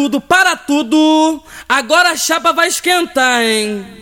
tudo, para tudo. Agora a chapa vai esquentar, hein?